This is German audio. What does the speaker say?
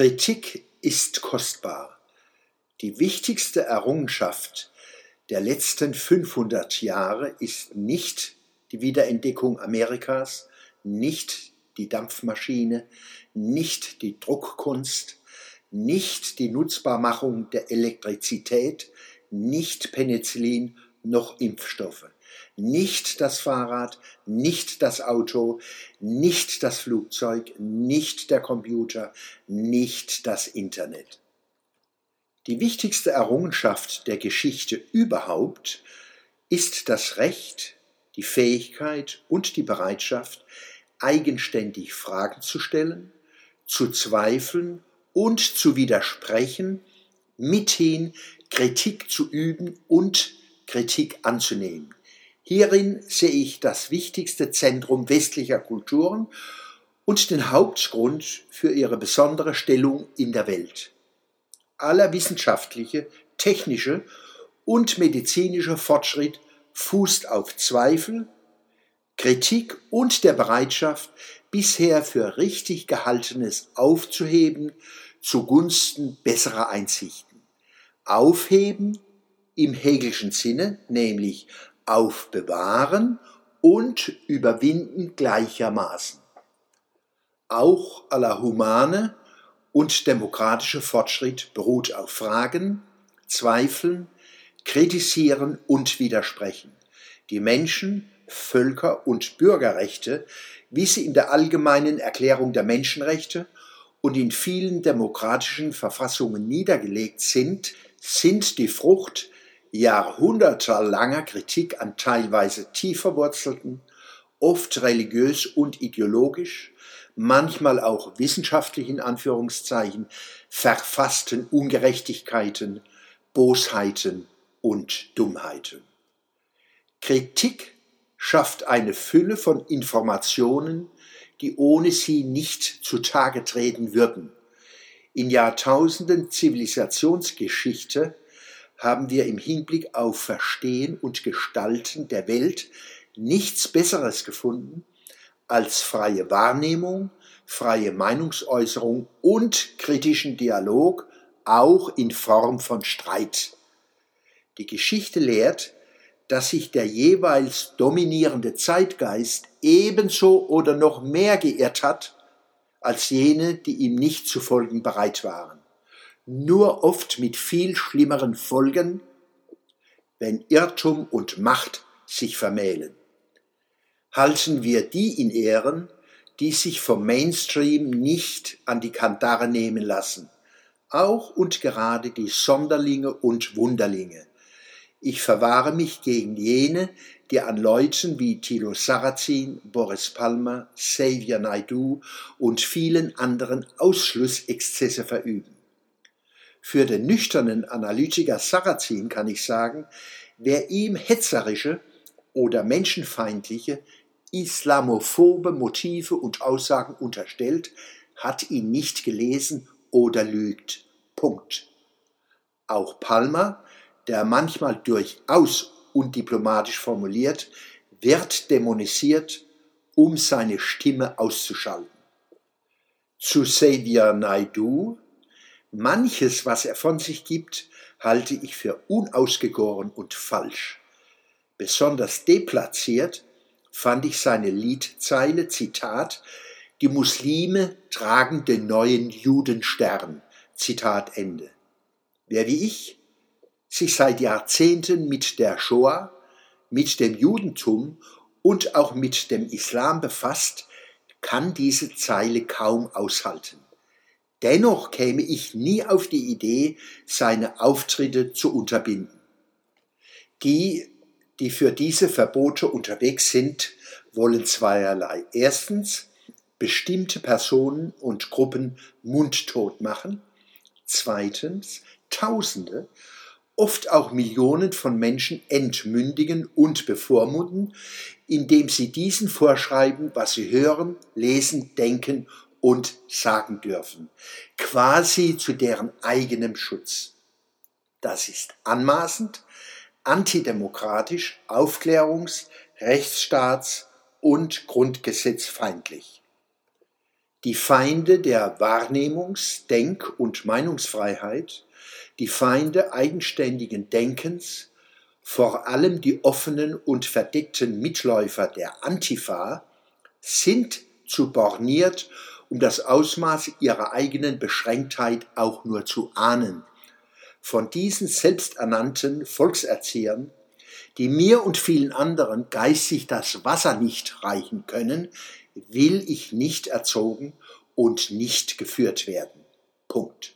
Kritik ist kostbar. Die wichtigste Errungenschaft der letzten 500 Jahre ist nicht die Wiederentdeckung Amerikas, nicht die Dampfmaschine, nicht die Druckkunst, nicht die Nutzbarmachung der Elektrizität, nicht Penicillin noch Impfstoffe, nicht das Fahrrad, nicht das Auto, nicht das Flugzeug, nicht der Computer, nicht das Internet. Die wichtigste Errungenschaft der Geschichte überhaupt ist das Recht, die Fähigkeit und die Bereitschaft, eigenständig Fragen zu stellen, zu zweifeln und zu widersprechen, mithin Kritik zu üben und Kritik anzunehmen. Hierin sehe ich das wichtigste Zentrum westlicher Kulturen und den Hauptgrund für ihre besondere Stellung in der Welt. Aller wissenschaftliche, technische und medizinische Fortschritt fußt auf Zweifel, Kritik und der Bereitschaft, bisher für richtig gehaltenes aufzuheben zugunsten besserer Einsichten. Aufheben im Hegelschen Sinne, nämlich aufbewahren und überwinden gleichermaßen. Auch aller humane und demokratische Fortschritt beruht auf Fragen, Zweifeln, Kritisieren und Widersprechen. Die Menschen, Völker und Bürgerrechte, wie sie in der allgemeinen Erklärung der Menschenrechte und in vielen demokratischen Verfassungen niedergelegt sind, sind die Frucht jahrhundertelanger Kritik an teilweise tief verwurzelten, oft religiös und ideologisch, manchmal auch wissenschaftlich in Anführungszeichen verfassten Ungerechtigkeiten, Bosheiten und Dummheiten. Kritik schafft eine Fülle von Informationen, die ohne sie nicht zutage treten würden. In Jahrtausenden Zivilisationsgeschichte haben wir im Hinblick auf Verstehen und Gestalten der Welt nichts Besseres gefunden als freie Wahrnehmung, freie Meinungsäußerung und kritischen Dialog, auch in Form von Streit. Die Geschichte lehrt, dass sich der jeweils dominierende Zeitgeist ebenso oder noch mehr geirrt hat als jene, die ihm nicht zu folgen bereit waren nur oft mit viel schlimmeren Folgen, wenn Irrtum und Macht sich vermählen. Halten wir die in Ehren, die sich vom Mainstream nicht an die Kandare nehmen lassen, auch und gerade die Sonderlinge und Wunderlinge. Ich verwahre mich gegen jene, die an Leuten wie Thilo Sarrazin, Boris Palmer, Xavier Naidu und vielen anderen Ausschlussexzesse verüben. Für den nüchternen Analytiker Sarrazin kann ich sagen, wer ihm hetzerische oder menschenfeindliche, islamophobe Motive und Aussagen unterstellt, hat ihn nicht gelesen oder lügt. Punkt. Auch Palmer, der manchmal durchaus undiplomatisch formuliert, wird dämonisiert, um seine Stimme auszuschalten. Zu Xavier Naidu, Manches, was er von sich gibt, halte ich für unausgegoren und falsch. Besonders deplatziert fand ich seine Liedzeile, Zitat, die Muslime tragen den neuen Judenstern, Zitat Ende. Wer wie ich sich seit Jahrzehnten mit der Shoah, mit dem Judentum und auch mit dem Islam befasst, kann diese Zeile kaum aushalten. Dennoch käme ich nie auf die Idee, seine Auftritte zu unterbinden. Die, die für diese Verbote unterwegs sind, wollen zweierlei. Erstens, bestimmte Personen und Gruppen mundtot machen. Zweitens, Tausende, oft auch Millionen von Menschen entmündigen und bevormunden, indem sie diesen vorschreiben, was sie hören, lesen, denken und sagen dürfen, quasi zu deren eigenem Schutz. Das ist anmaßend, antidemokratisch, aufklärungs-, rechtsstaats- und grundgesetzfeindlich. Die Feinde der Wahrnehmungs-, Denk- und Meinungsfreiheit, die Feinde eigenständigen Denkens, vor allem die offenen und verdeckten Mitläufer der Antifa, sind zu borniert, um das Ausmaß ihrer eigenen Beschränktheit auch nur zu ahnen. Von diesen selbsternannten Volkserziehern, die mir und vielen anderen geistig das Wasser nicht reichen können, will ich nicht erzogen und nicht geführt werden. Punkt.